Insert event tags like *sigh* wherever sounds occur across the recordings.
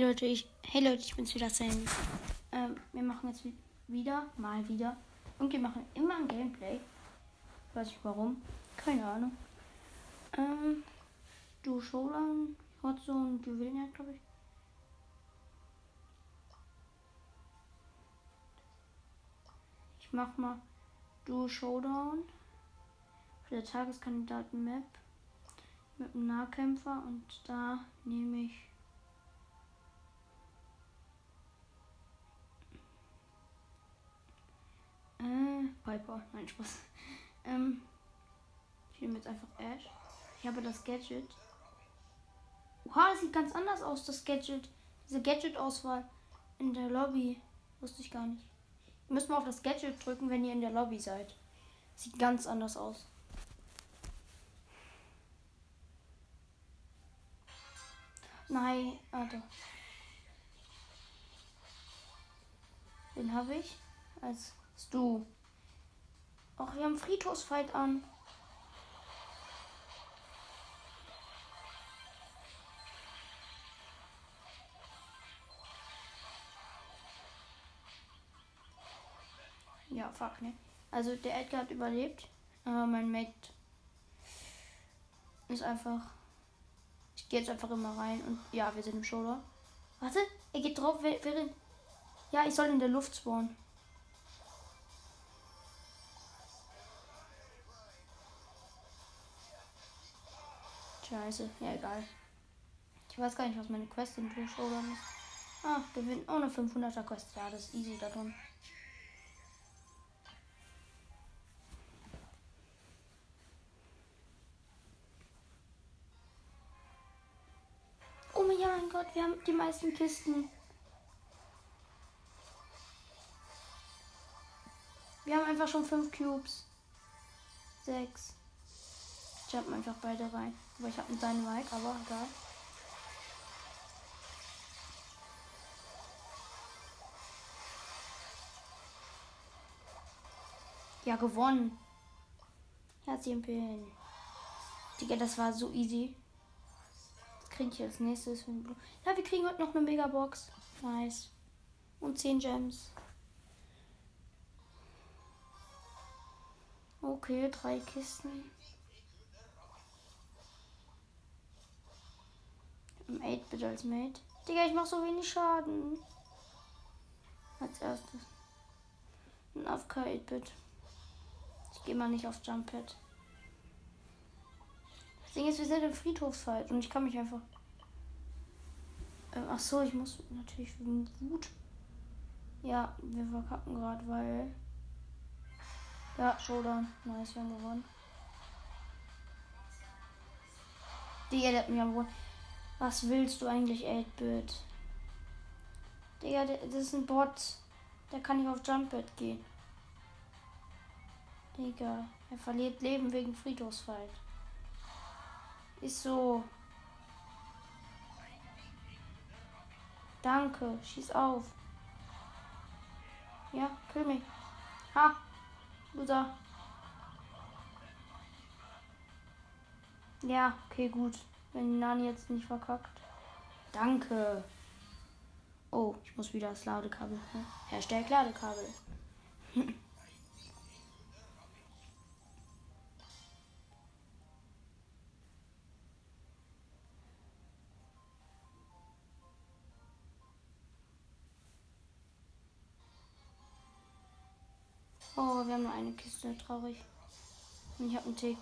Leute, ich, hey Leute, ich bin's wieder Sandy. Ähm, wir machen jetzt wieder, mal wieder. Und wir machen immer ein Gameplay. Weiß ich warum. Keine Ahnung. Ähm, du Showdown, Hotzone, du Juwelen, glaube ich. Ich mach mal du Showdown. Für der Tageskandidaten-Map. Mit einem Nahkämpfer und da nehme ich Äh, Piper. Nein, Spaß. Ähm, ich nehme jetzt einfach Ash. Ich habe das Gadget. Oha, das sieht ganz anders aus, das Gadget. Diese Gadget-Auswahl in der Lobby. Wusste ich gar nicht. Ihr müsst mal auf das Gadget drücken, wenn ihr in der Lobby seid. Sieht ganz anders aus. Nein, warte. Den habe ich als du. Ach, wir haben Friedhofsfight an. Ja, fuck, ne? Also der Edgar hat überlebt, aber mein Mate ist einfach. Ich gehe jetzt einfach immer rein und ja, wir sind im Shoulder. Warte, er geht drauf, während. Ja, ich soll in der Luft spawnen. Scheiße. Ja, egal. Ich weiß gar nicht, was meine Quest in Blue Showdown ist. Ah, gewinnen ohne 500er Quest. Ja, das ist easy da drin. Oh mein Gott, wir haben die meisten Kisten. Wir haben einfach schon fünf Cubes. Sechs. Jumpen einfach beide rein. Aber ich habe einen Dynamite, aber egal. Ja, gewonnen. Herzlichen Pin. Digga, das war so easy. Das kriege ich als nächstes. Ja, wir kriegen heute noch eine Megabox. Nice. Und 10 Gems. Okay, drei Kisten. Ein 8-Bit als Mate. Digga, ich mach so wenig Schaden. Als erstes. Ein AFK 8-Bit. Ich gehe mal nicht auf Jump Pad. Das Ding ist, wir sind im Friedhofsfight und ich kann mich einfach. Ähm, ach so, ich muss natürlich Wut. Ja, wir verkacken gerade, weil. Ja, Showdown. Nice, wir haben gewonnen. Die hat mich am gewonnen. Was willst du eigentlich, 8-Bit? Digga, das ist ein Bot. Der kann nicht auf Jumpbit gehen. Digga, er verliert Leben wegen Friedhofsfight. Ist so. Danke, schieß auf. Ja, kill mich. Ha, Loser. Ja, okay, gut. Wenn Nani jetzt nicht verkackt. Danke. Oh, ich muss wieder das Ladekabel. Ne? Hashtag Ladekabel. *laughs* Oh, wir haben nur eine Kiste, traurig. Und ich habe einen Tick.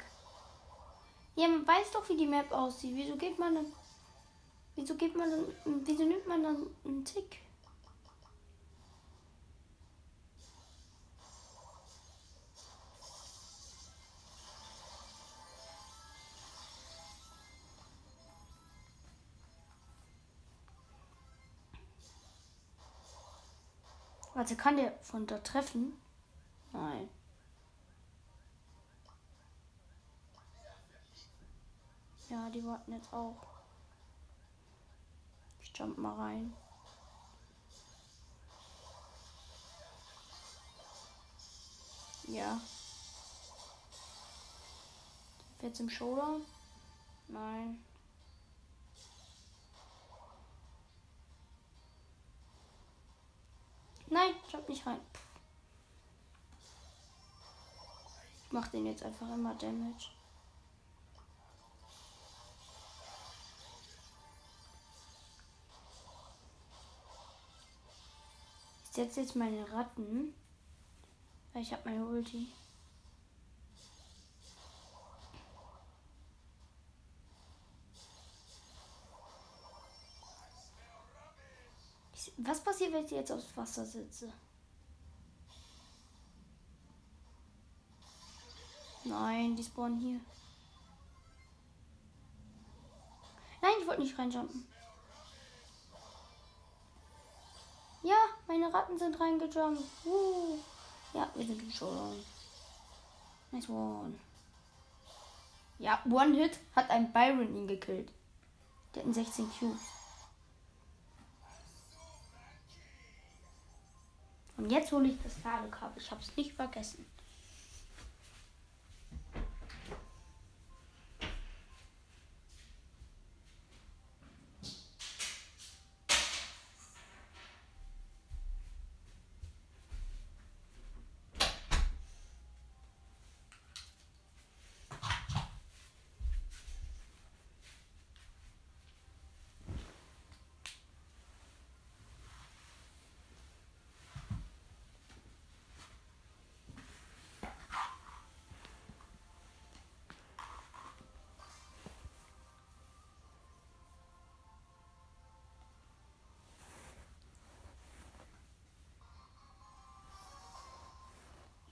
Ja, man weiß doch, wie die Map aussieht. Wieso geht man dann. Wieso geht man dann. Wieso nimmt man dann einen Tick? Warte, kann der von da treffen? Nein. Ja, die warten jetzt auch. Ich jump mal rein. Ja. Jetzt im Showdown? Nein. Nein, ich hab nicht rein. Ich mach den jetzt einfach immer Damage. Setze jetzt meine Ratten. Ich habe meine Ulti. Was passiert, wenn ich jetzt aufs Wasser sitze? Nein, die spawnen hier. Nein, ich wollte nicht reinjumpen. Ja, meine Ratten sind reingejumpt. Uh. Ja, wir sind schon. Nice one. Ja, One Hit hat ein Byron ihn gekillt. Der hat 16 Cubes. Und jetzt hole ich das Ladekabel. Ich habe es nicht vergessen.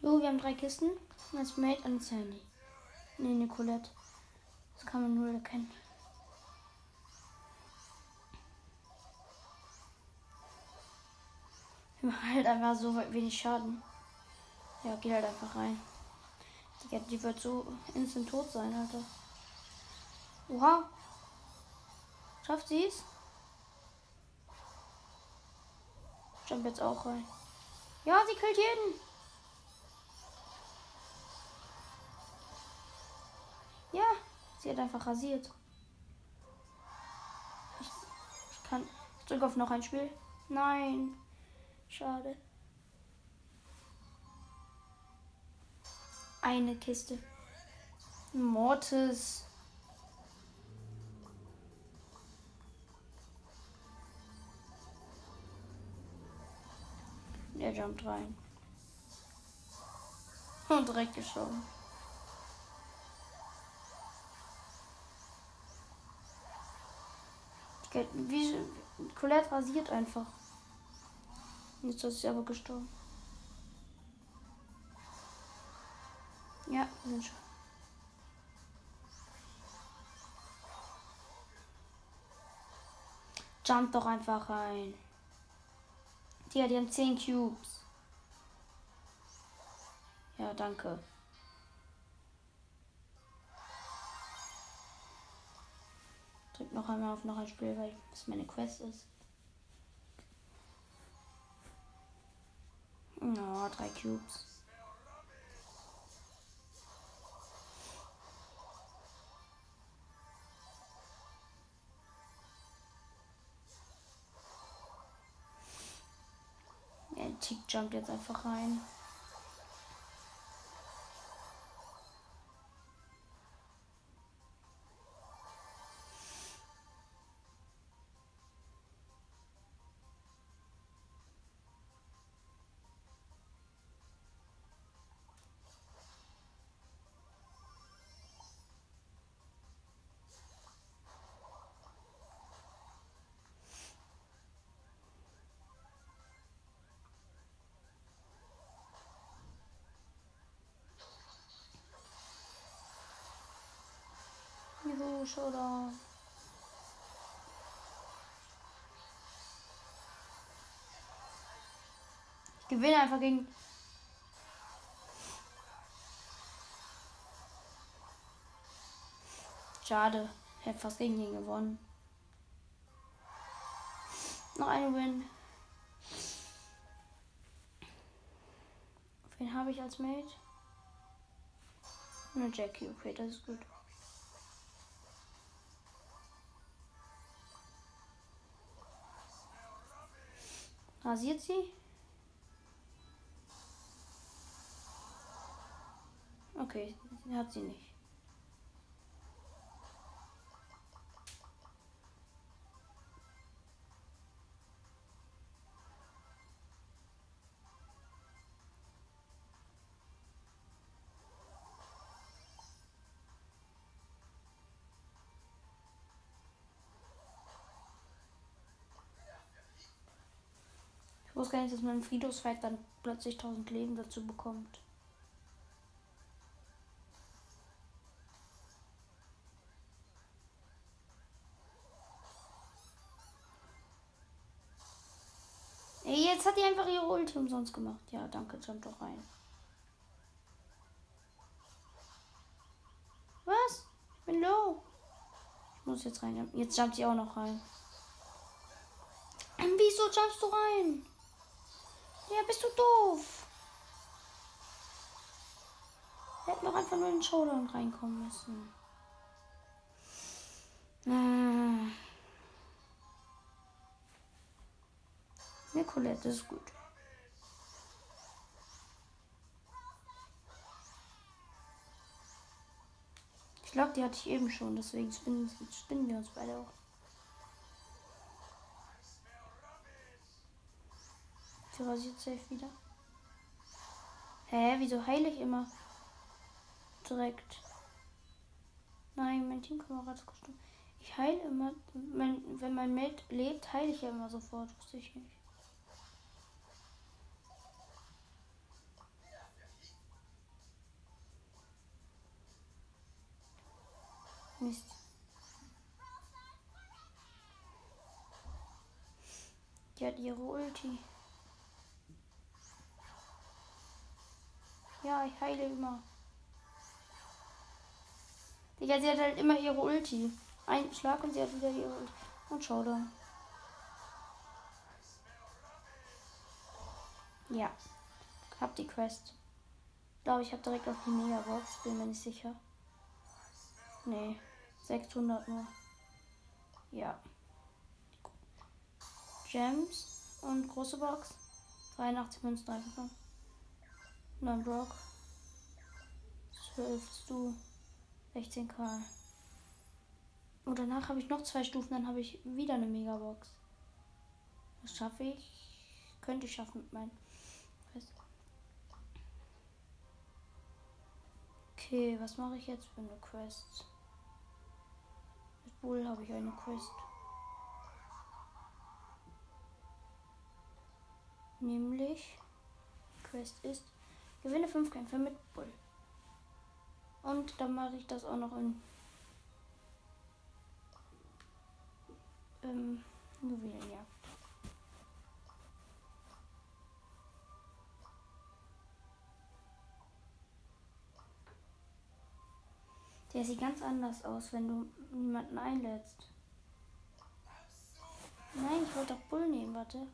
So, wir haben drei Kisten. Das Mate und Sandy. Ne, Nicolette. Das kann man nur erkennen. *laughs* Wir machen halt einfach so wenig Schaden. Ja, geht halt einfach rein. Die, die wird so instant tot sein, Alter. Oha. Schafft sie es? Jump jetzt auch rein. Ja, sie killt jeden. Sie hat einfach rasiert. Ich, ich kann. Ich drücke auf noch ein Spiel. Nein. Schade. Eine Kiste. Mortis. Der jumpt rein. Und direkt geschoben. Wie, Colette rasiert einfach. Jetzt ist sie aber gestorben. Ja, sind schon. Jump doch einfach rein. Ja, die haben 10 Cubes. Ja, danke. Drück noch einmal auf noch ein Spiel, weil das meine Quest ist. Oh, drei Cubes. Der Tick jumpt jetzt einfach rein. Juhu, Showdown. Ich gewinne einfach gegen. Schade. Hätte fast gegen ihn gewonnen. Noch ein Win. Wen habe ich als Mate? Eine Jackie, okay, das ist gut. Rasiert sie? Okay, hat sie nicht. Nicht, dass man im Friedhofsfight dann plötzlich 1000 Leben dazu bekommt. Jetzt hat die einfach ihre Ulti umsonst gemacht. Ja, danke, jump doch rein. Was? Ich bin low. Ich muss jetzt rein. Jetzt jumpt sie auch noch rein. Wieso jumpst du rein? Ja, bist du doof? Wir hätten doch einfach nur in den Showdown reinkommen müssen. Ah. Nicolette ist gut. Ich glaube, die hatte ich eben schon, deswegen spinnen, spinnen wir uns beide auch. Sie rasiert safe wieder. Hä, wieso heile ich immer? Direkt. Nein, mein Teamkamerad ist gestorben. Ich heile immer, mein, wenn mein Mate lebt, heile ich ja immer sofort. Wusste ich nicht. Mist. Die hat ihre Ulti. Ja, ich heile immer. Digga, sie hat halt immer ihre Ulti. Ein Schlag und sie hat wieder ihre Ulti. Und schau dann. Ja. Hab die Quest. Glaube, ich habe direkt auf die Megabox. Bin mir nicht sicher. Nee. 600 nur. Ja. Gems und große Box. 83 Münzen einfach. 9 Brock. 12 Stu. 16k. Und danach habe ich noch zwei Stufen, dann habe ich wieder eine Megabox. Das schaffe ich. Könnte ich schaffen mit meinem. Okay, was mache ich jetzt für eine Quest? Mit Bull habe ich eine Quest. Nämlich, Quest ist Gewinne 5 Kämpfe mit Bull. Und dann mache ich das auch noch in ähm, Juwelenjagd. Der sieht ganz anders aus, wenn du niemanden einlädst. Nein, ich wollte doch Bull nehmen, warte.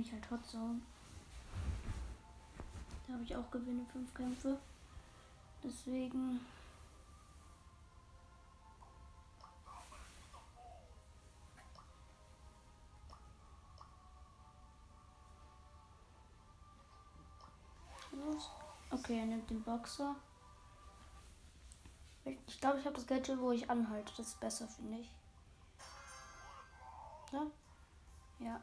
Ja, nehme ich halt Hot Zone. Da habe ich auch Gewinne 5 Kämpfe. Deswegen. Okay, er nimmt den Boxer. Ich glaube, ich habe das Gadget, wo ich anhalte. Das ist besser, finde ich. Ja? Ja.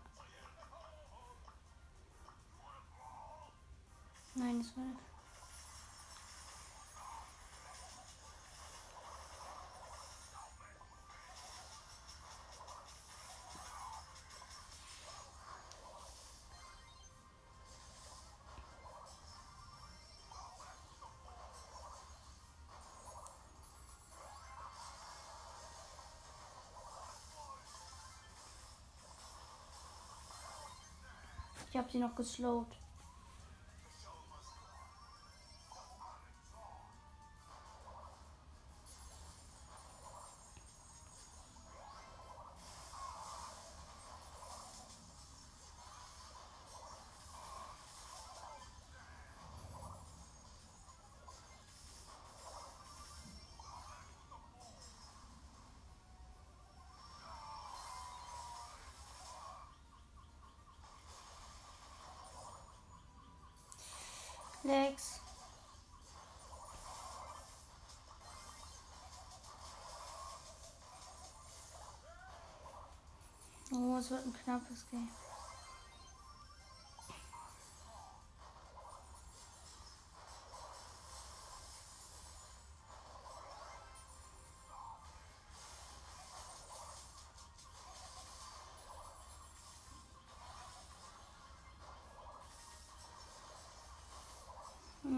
Nein, das war. Ich habe sie noch geslowt. Lex. Oh, es wird ein knappes Game.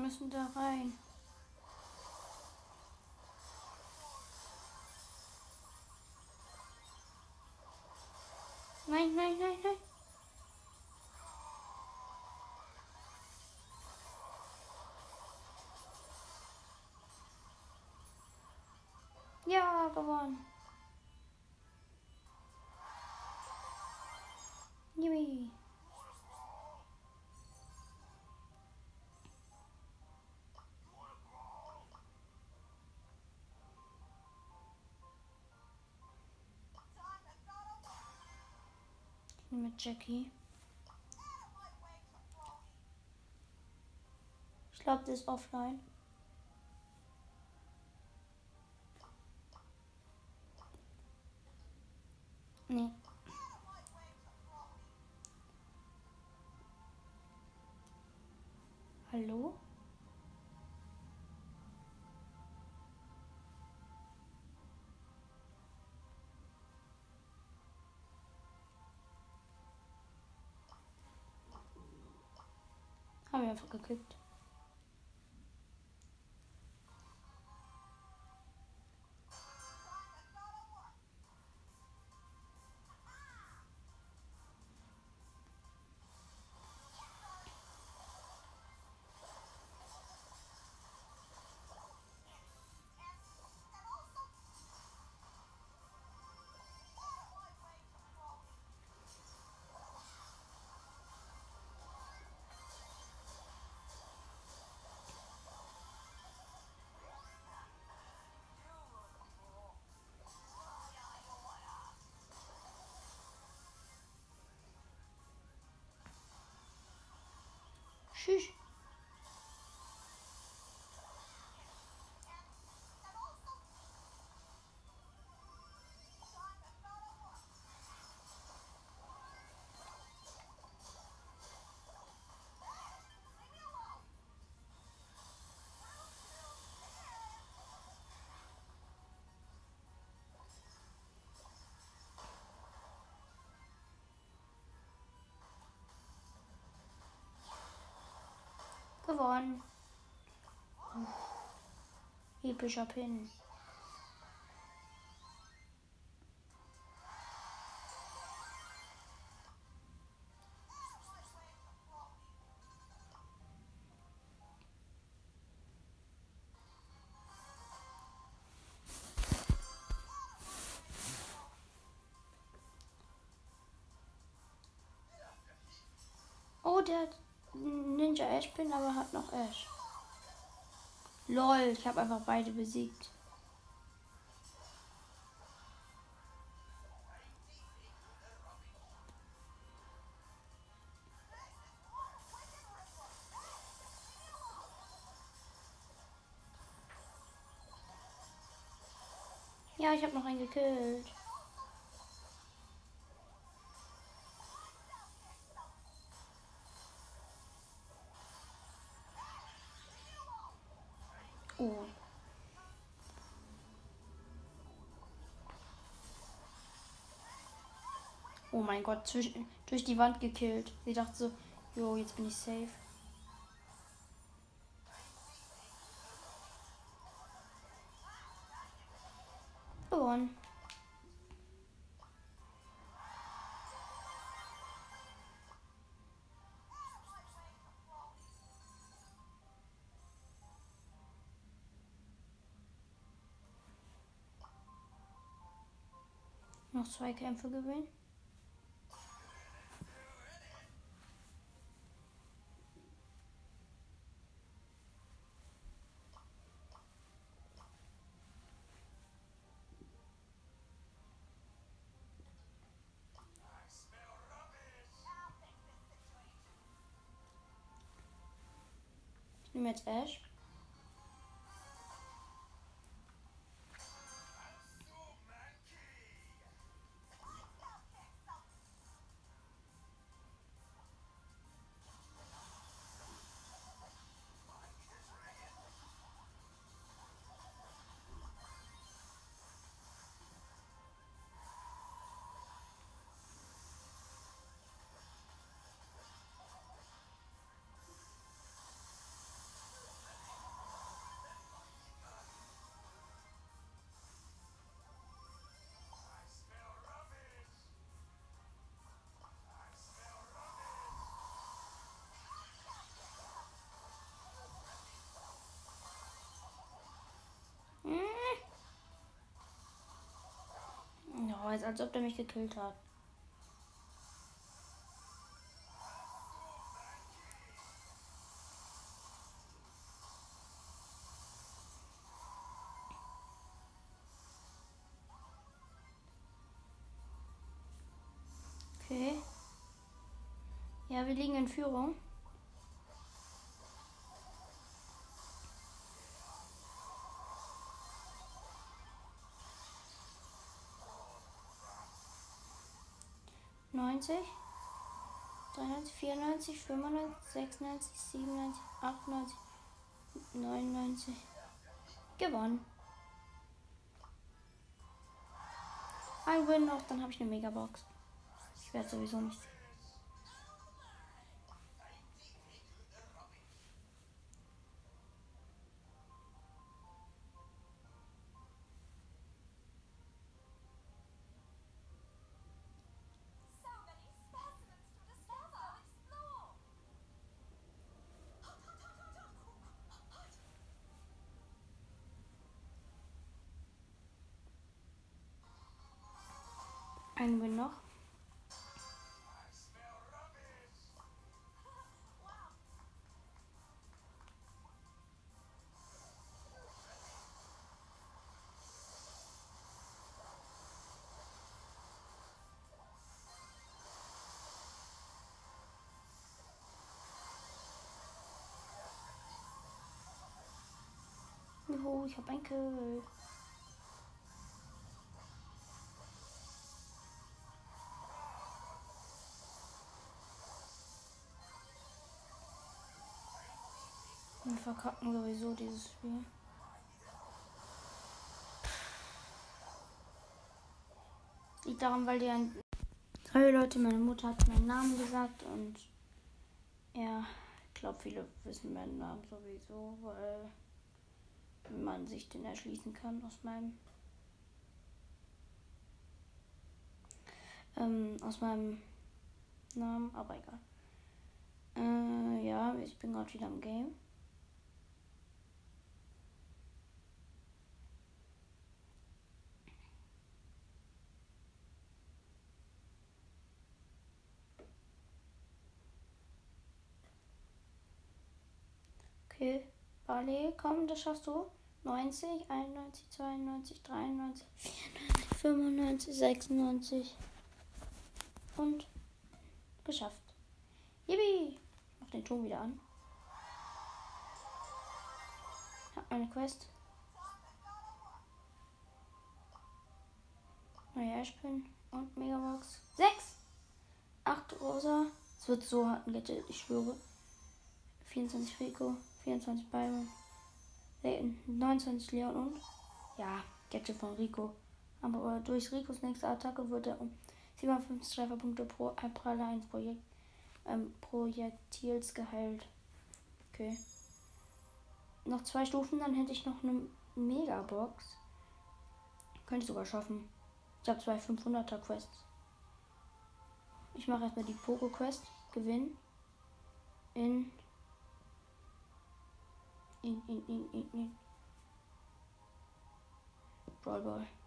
Müssen da rein. Nein, nein, nein, nein. Ja, gewonnen. Mit Jackie. Ich glaube, der ist offline. Nee. Haben wir einfach geklickt. 是 Gewonnen. Epischer Pin. Oh, der hat bin, aber hat noch Ash. Lol, ich habe einfach beide besiegt. Ja, ich habe noch einen gekillt. Oh mein Gott, durch, durch die Wand gekillt. Sie dachte so, jo, jetzt bin ich safe. Gewonnen. Noch zwei Kämpfe gewinnen. Jetzt Ash. Jetzt als ob der mich gekillt hat. Okay. Ja, wir liegen in Führung. 90, 93, 94, 95, 96, 97, 98, 99. Gewonnen. Ein Win noch, dann habe ich eine Megabox. Ich werde sowieso nicht Einen Win noch. Juhu, ich habe ein Kill. Verkacken sowieso dieses Spiel. Liegt daran, weil die ein. Sorry Leute, meine Mutter hat meinen Namen gesagt und ja, ich glaube, viele wissen meinen Namen sowieso, weil man sich den erschließen kann aus meinem ähm, aus meinem Namen, aber egal. Äh, ja, ich bin gerade wieder im Game. Okay, Barley, komm, das schaffst du. 90, 91, 92, 93, 94, 95, 96. Und geschafft. Yippie! Ich mach den Ton wieder an. Hab meine Quest. Neue Ashpin und Megabox. 6! 8 Rosa. Es wird so hart ein Gadget, ich schwöre. 24 Rico. 24 Byron, 29 Leon und ja, Gadget von Rico. Aber durch Ricos nächste Attacke wird er um 57 Trefferpunkte pro Abpraller eines Projekt, ähm, Projektils geheilt. Okay. Noch zwei Stufen, dann hätte ich noch eine Megabox. Könnte ich sogar schaffen. Ich habe zwei 500er Quests. Ich mache erstmal die Pogo Quest. Gewinn. In in. Brawl Ball.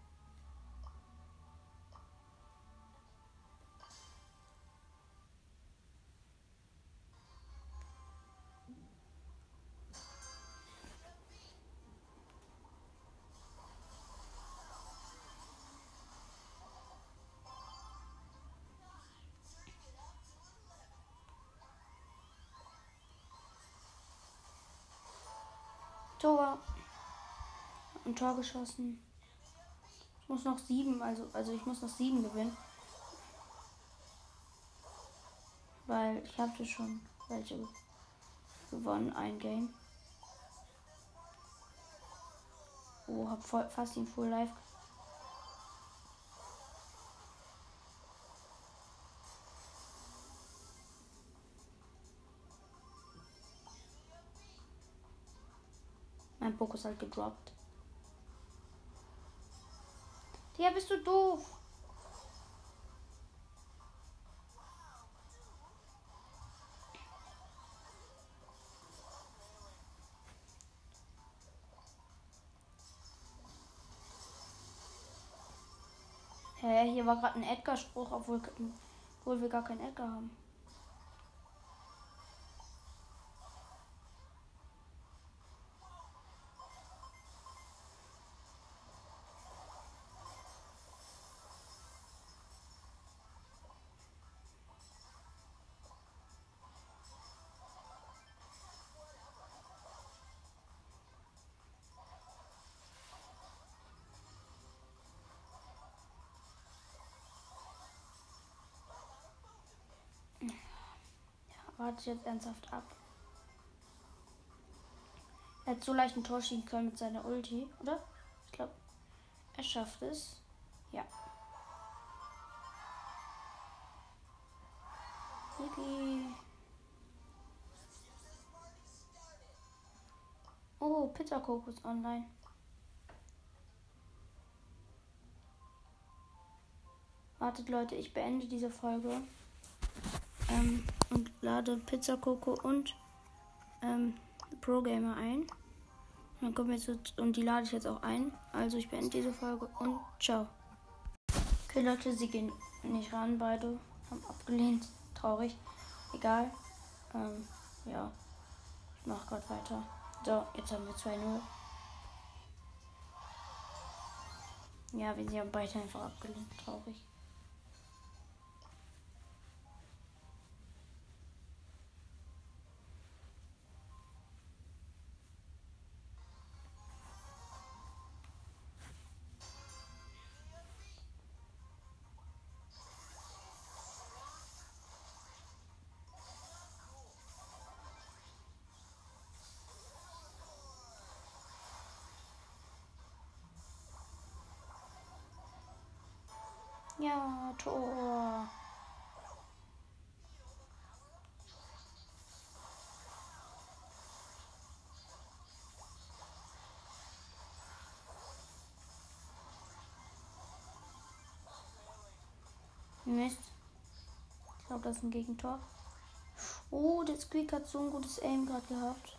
Tor. Ein Tor geschossen. Ich muss noch sieben, also, also ich muss noch sieben gewinnen. Weil ich hatte schon welche gewonnen, ein Game. Oh, hab voll, fast ihn full live. Fokus halt gedroppt. Ja, bist du doof. Hä, hier war gerade ein Edgar-Spruch, obwohl, obwohl wir gar keinen Edgar haben. Warte jetzt ernsthaft ab. Er hat so leicht ein Tor schießen können mit seiner Ulti, oder? Ich glaube, er schafft es. Ja. Yippie. Oh, Pizza Kokos online. Wartet Leute, ich beende diese Folge ähm, und lade Pizza Coco und ähm, Pro Gamer ein. dann kommen jetzt und die lade ich jetzt auch ein. Also ich beende diese Folge und ciao. Okay Leute, sie gehen nicht ran, beide haben abgelehnt. Traurig. Egal. Ähm, ja. Ich mach gerade weiter. So, jetzt haben wir 2-0. Ja, wir haben beide einfach abgelehnt. Traurig. Ja, Tor. Mist. Ich glaube, das ist ein Gegentor. Oh, der Squeak hat so ein gutes Aim gerade gehabt.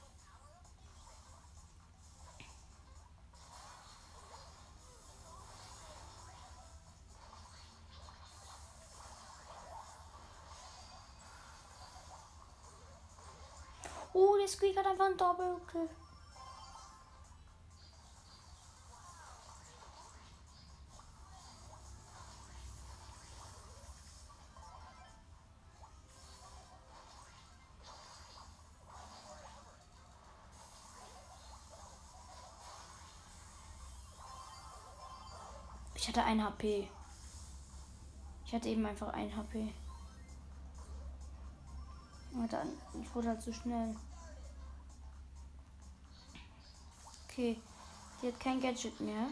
Squeak hat einfach einen Doppelkill. Ich hatte ein HP. Ich hatte eben einfach ein HP. Und dann, ich wurde halt zu so schnell. Okay. Die hat kein Gadget mehr.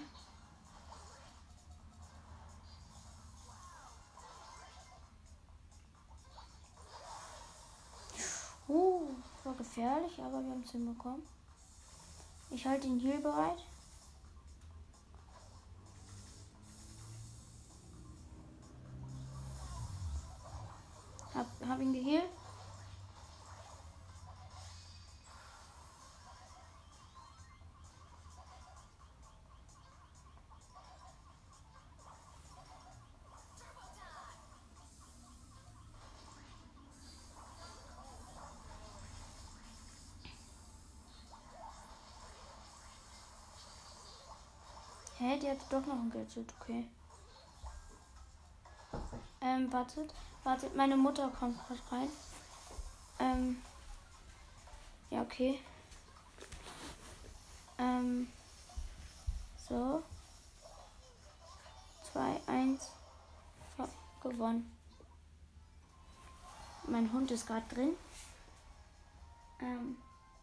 Uh, war gefährlich, aber wir haben es hinbekommen. Ich halte den Heal bereit. Hab, hab ihn geheilt. Hä, die hat doch noch ein Gadget, okay. Ähm, wartet. Wartet, meine Mutter kommt gerade rein. Ähm. Ja, okay. Ähm. So. 2, 1. Gewonnen. Mein Hund ist gerade drin. Ähm.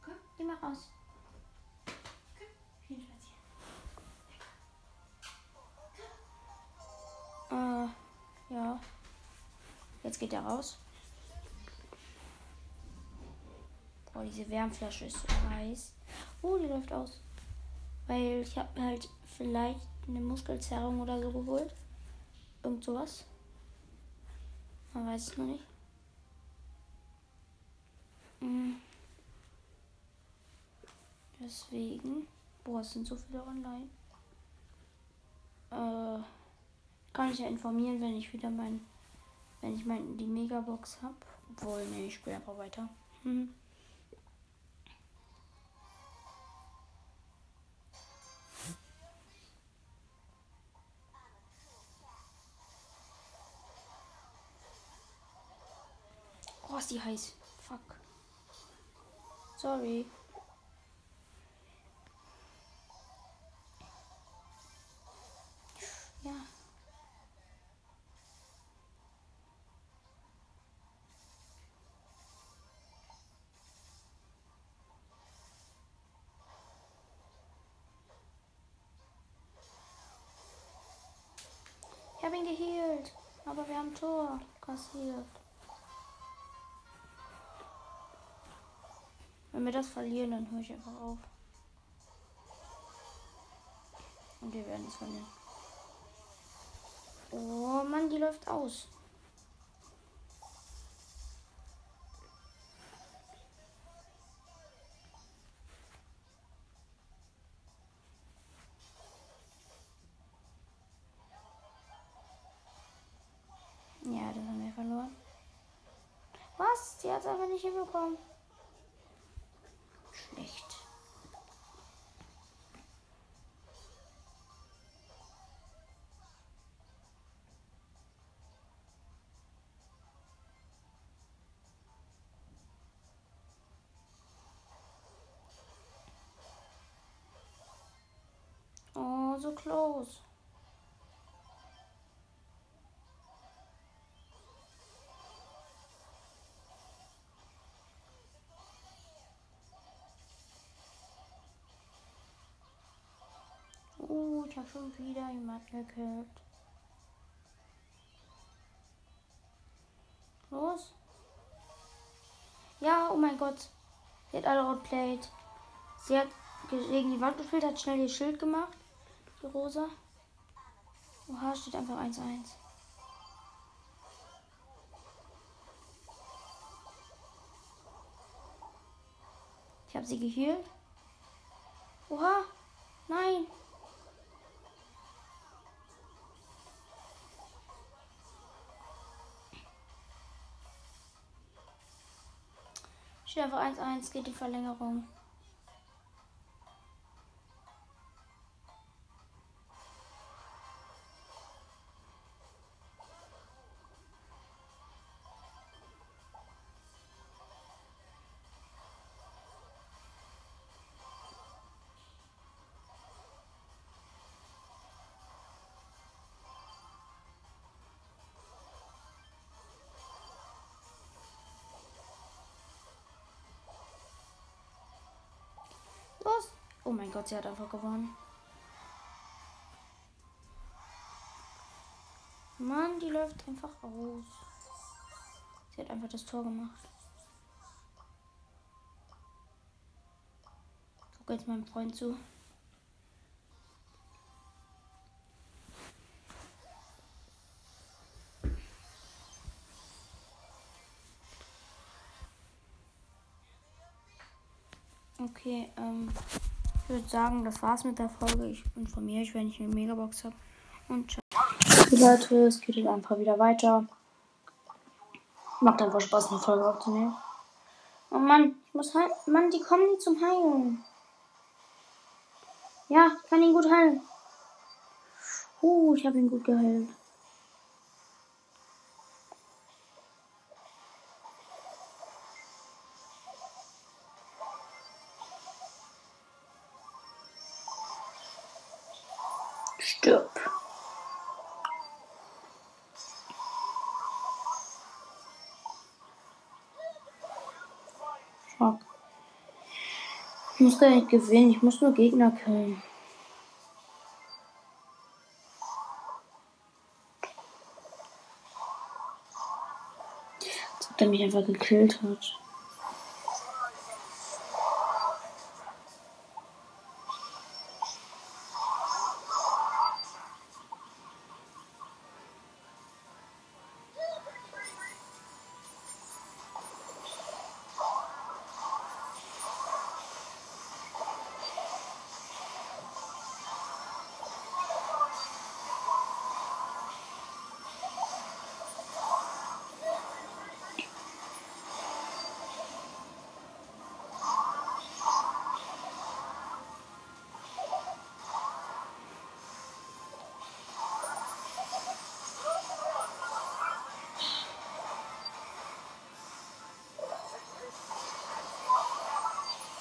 Komm, geh mal raus. Äh, ja. Jetzt geht er raus. Boah, diese Wärmflasche ist so heiß. Oh, die läuft aus. Weil ich habe halt vielleicht eine Muskelzerrung oder so geholt. Irgend sowas. Man weiß es noch nicht. Mhm. Deswegen. Boah, es sind so viele online. Äh, kann ich ja informieren, wenn ich wieder mein. Wenn ich mein, die Megabox habe. Obwohl, nee, ich spiele einfach weiter. Hm. Oh, ist die heiß. Fuck. Sorry. Ich habe ihn geheilt. Aber wir haben Tor kassiert. Wenn wir das verlieren, dann höre ich einfach auf. Und wir werden es verlieren. Oh Mann, die läuft aus. Hat es einfach nicht hinbekommen. Schlecht. Oh, so close. Schon wieder jemanden gekillt. Los. Ja, oh mein Gott. Sie hat alle outplayed. Sie hat gegen die Wand gespielt, hat schnell ihr Schild gemacht. Die Rosa. Oha, steht einfach 1-1. Ich habe sie geheilt. Oha, nein. Einfach 1-1, geht die Verlängerung. Mein Gott, sie hat einfach gewonnen. Mann, die läuft einfach aus. Sie hat einfach das Tor gemacht. Guck jetzt meinem Freund zu. Okay, ähm, ich würde sagen, das war's mit der Folge. Ich informiere euch, wenn ich eine Megabox habe. Und ciao. Leute, es geht jetzt einfach wieder weiter. Macht einfach Spaß, eine Folge aufzunehmen. Oh Mann, ich muss heilen. Mann, die kommen nicht zum Heilen. Ja, ich kann ihn gut heilen. Uh, ich habe ihn gut geheilt. Muss gar nicht gewinnen, ich muss nur Gegner killen. Als ob der mich einfach gekillt hat.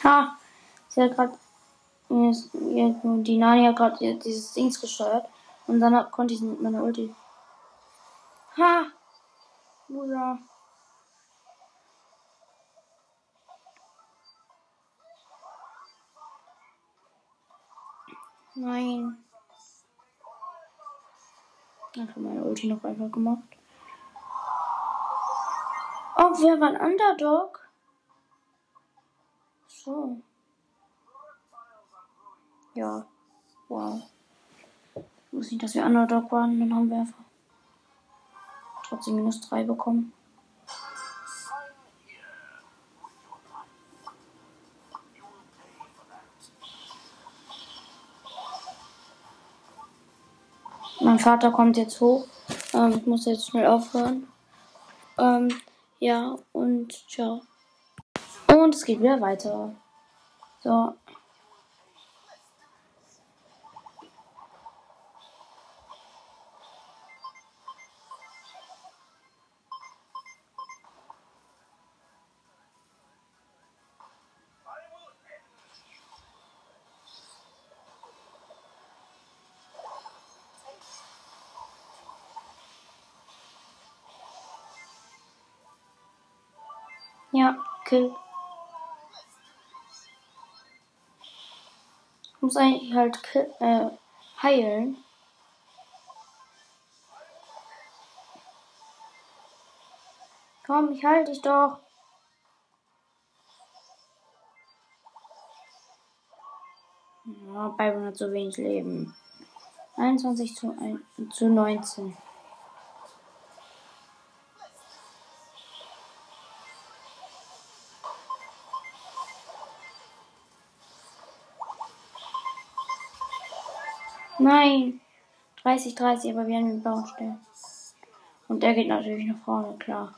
Ha! Sie hat gerade. Die Nani hat gerade dieses Dings gesteuert. Und dann konnte ich mit meiner Ulti. Ha! Loser. Nein. Einfach meine Ulti noch einfach gemacht. Oh, wer war ein Underdog? So. Ja. Wow. Ich wusste nicht, dass wir Underdog waren. Dann haben wir einfach trotzdem minus 3 bekommen. Mein Vater kommt jetzt hoch. Ähm, ich muss jetzt schnell aufhören. Ähm, ja, und ciao. Und es geht wieder weiter. So. Ja, Kill. Ich muss eigentlich halt äh, heilen. Komm, ich halte dich doch. Ja, Byron hat so wenig Leben. 21 zu, 1, zu 19. Nein. 30, 30, aber wir haben den Baustellen. Und der geht natürlich nach vorne, klar.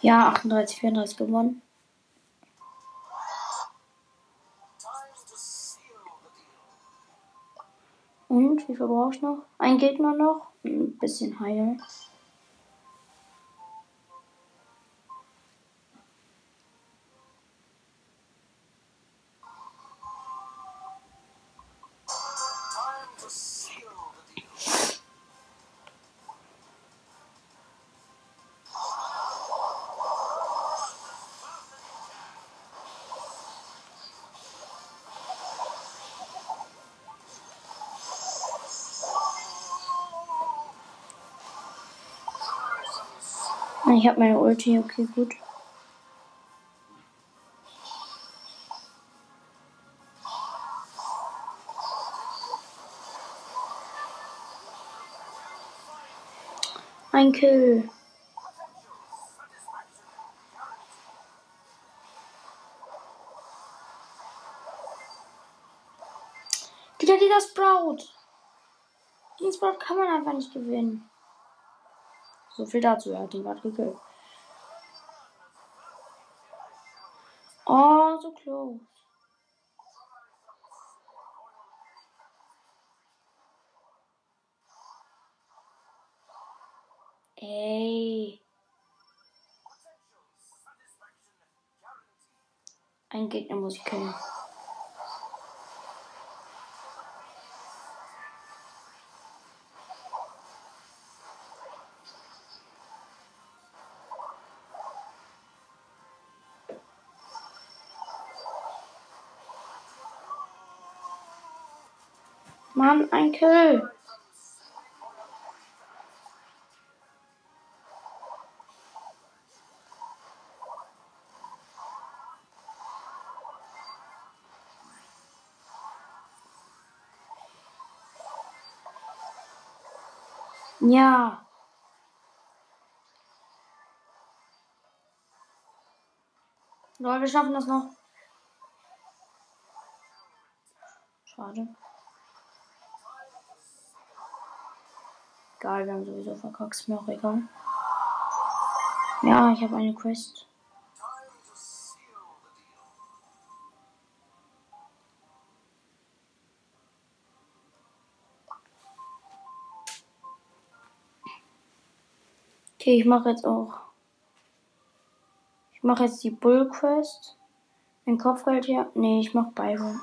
Ja, 38, 34 gewonnen. Und wie viel brauche ich noch? Ein Gegner noch. Ein bisschen heilen. Ich habe meine Ulti, okay, gut. Ein Kill. Wieder dieser Sprout. Den Sprout kann man einfach nicht gewinnen. So viel dazu, er hat ihn gerade gekillt. Oh, so close. Ey. Ein Gegner muss ich killen. Mann, ein Kill. Ja. Leute, wir schaffen das noch. Schade. Egal, wir haben sowieso verkackt, ist mir auch egal. Ja, ich habe eine Quest. Okay, ich mache jetzt auch. Ich mache jetzt die Bull Quest. Mein Kopfgeld hier. Nee, ich mache Byron.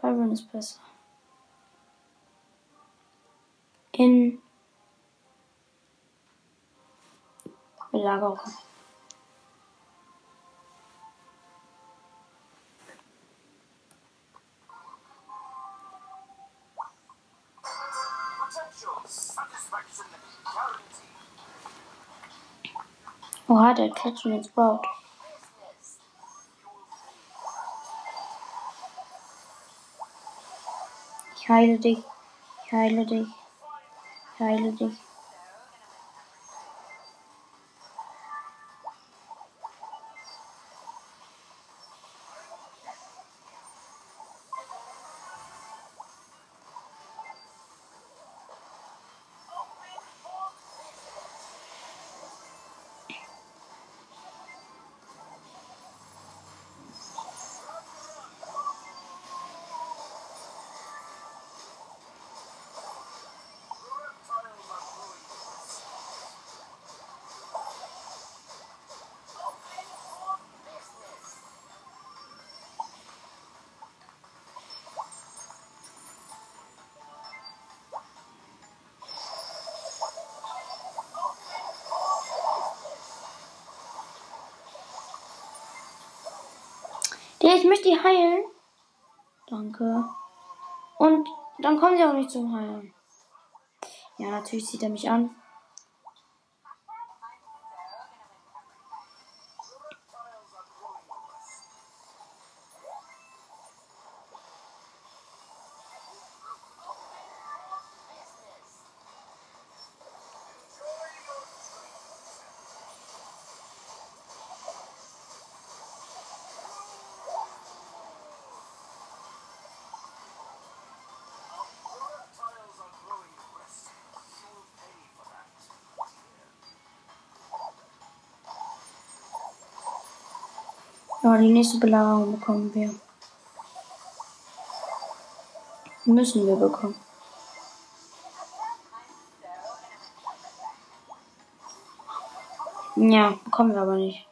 Byron ist besser. In Belagerung. Oha, der catcht schon jetzt Sprout. Ich heile dich. Ich heile dich. Ich heile dich. Ja, ich möchte die heilen. Danke. Und dann kommen sie auch nicht zum Heilen. Ja, natürlich sieht er mich an. Ja, die nächste Belagerung bekommen wir. Müssen wir bekommen. Ja, bekommen wir aber nicht.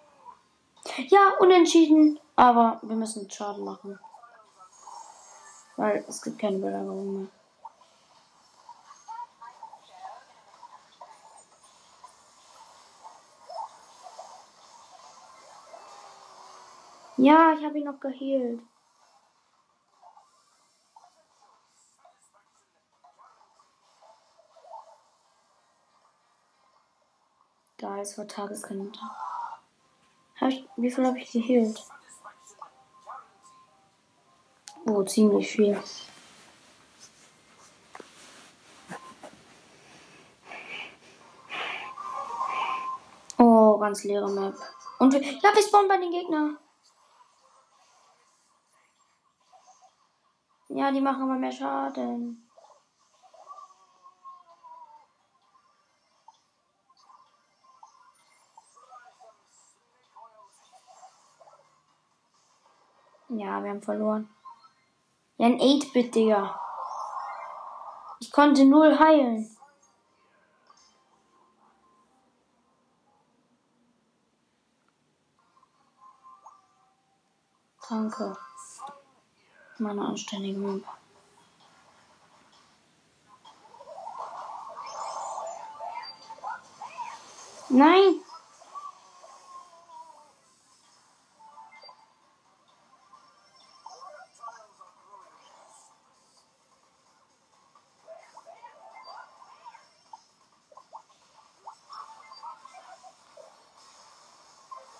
Ja, unentschieden. Aber wir müssen Schaden machen. Weil es gibt keine Belagerung mehr. Ja, ich habe ihn noch geheilt. Da, es war Tageskanal. wie viel habe ich geheilt? Oh, ziemlich viel. Oh, ganz leere Map. Und wir, ja, wir spawnen bei den Gegnern. Ja, die machen immer mehr Schaden. Ja, wir haben verloren. Ja, ein 8-Bit, Digga. Ich konnte null heilen. Danke. Meine anständige Mimba. Nein!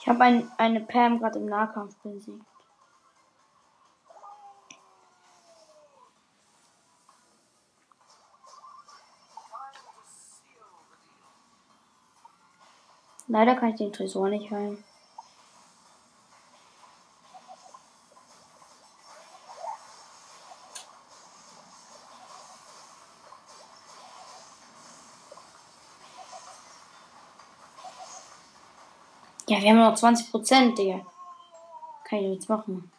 Ich habe ein, eine Pam gerade im Nahkampf besiegt. Leider kann ich den Tresor nicht heilen. Ja, wir haben noch 20 Prozent, Digga. Kann ich nichts machen.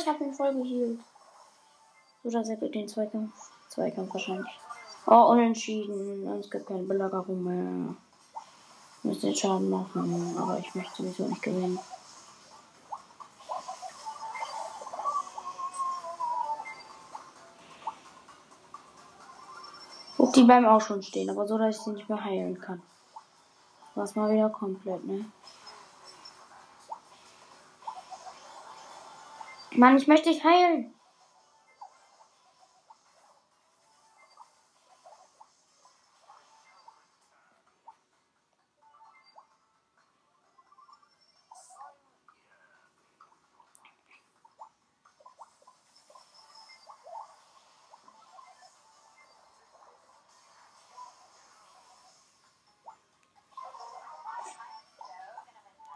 Ich habe ihn voll gehielt. Oder sehr gut den Zweikampf. Zweikampf wahrscheinlich. Oh, unentschieden. Es gibt keine Belagerung mehr. Ich muss den Schaden machen, aber ich möchte sowieso nicht gewinnen. Und die bleiben auch schon stehen, aber so, dass ich sie nicht mehr heilen kann. Das mal wieder komplett, ne? Mann, ich möchte dich heilen.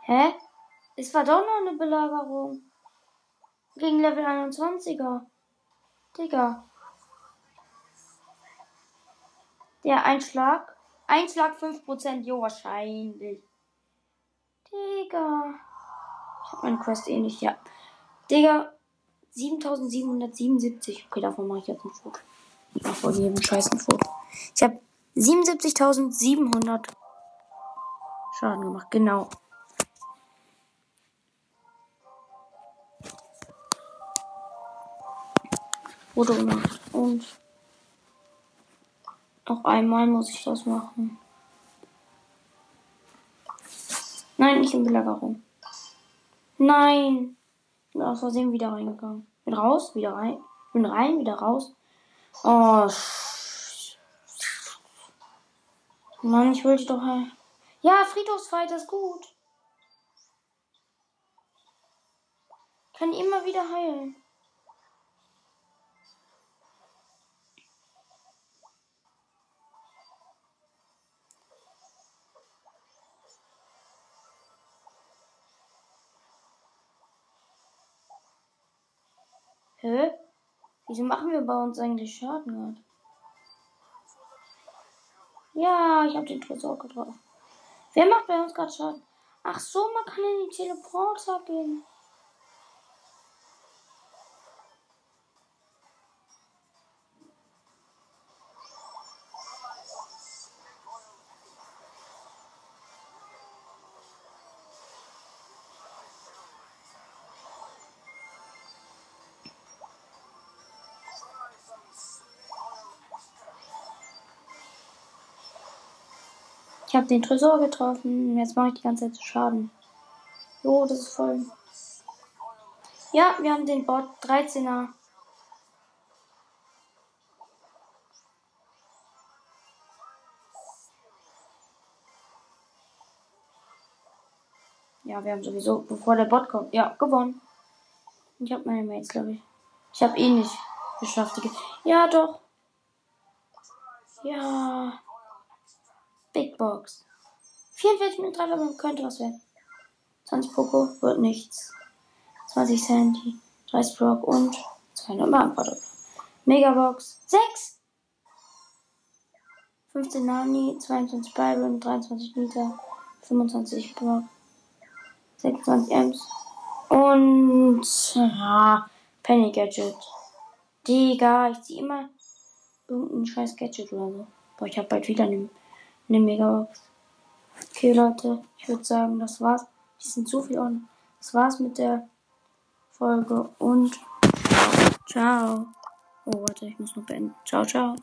Hä? Es war doch noch eine Belagerung. Gegen Level 21er. Digga. Der Einschlag. Einschlag 5%. Jo, wahrscheinlich. Digga. Ich hab meine Quest eh nicht, ja. Digga. 7777. Okay, davon mache ich jetzt ein Foto. Mach von jedem Scheiß ein Foto. Ich habe 77.700 Schaden gemacht. Genau. Foto. Und noch einmal muss ich das machen. Nein, nicht in Belagerung. Nein. Ich bin aus Versehen wieder reingegangen. Bin raus, wieder rein. Bin rein, wieder raus. Oh. Mann, ich wollte doch. Ja, Friedhofsfight ist gut. Kann immer wieder heilen. Hä? Wieso machen wir bei uns eigentlich Schaden gerade? Ja, ich habe den Tresor getroffen. Wer macht bei uns gerade Schaden? Ach so, man kann in die Teleporter gehen. Ich habe den Tresor getroffen. Jetzt mache ich die ganze Zeit zu Schaden. Jo, das ist voll. Ja, wir haben den Bot 13er. Ja, wir haben sowieso, bevor der Bot kommt, ja, gewonnen. Ich habe meine Mates, glaube ich. Ich habe eh nicht geschafft. Ja, doch. Ja. Big Box. 44 Minuten 3 Minuten könnte was werden. 20 Poco wird nichts. 20 Sandy, 30 Brock und 200 Markenprodukt. Megabox 6. 15 Nani, 22 Byron, 23 Liter, 25 Brock, 26 Ems und ja, Penny Gadget. Digga, ich zieh immer irgendein scheiß Gadget oder so. Boah, ich hab bald wieder eine, eine Megabox. Okay, Leute, ich würde sagen, das war's. Die sind so viel on. Das war's mit der Folge und ciao. Oh, warte, ich muss noch beenden. Ciao, ciao.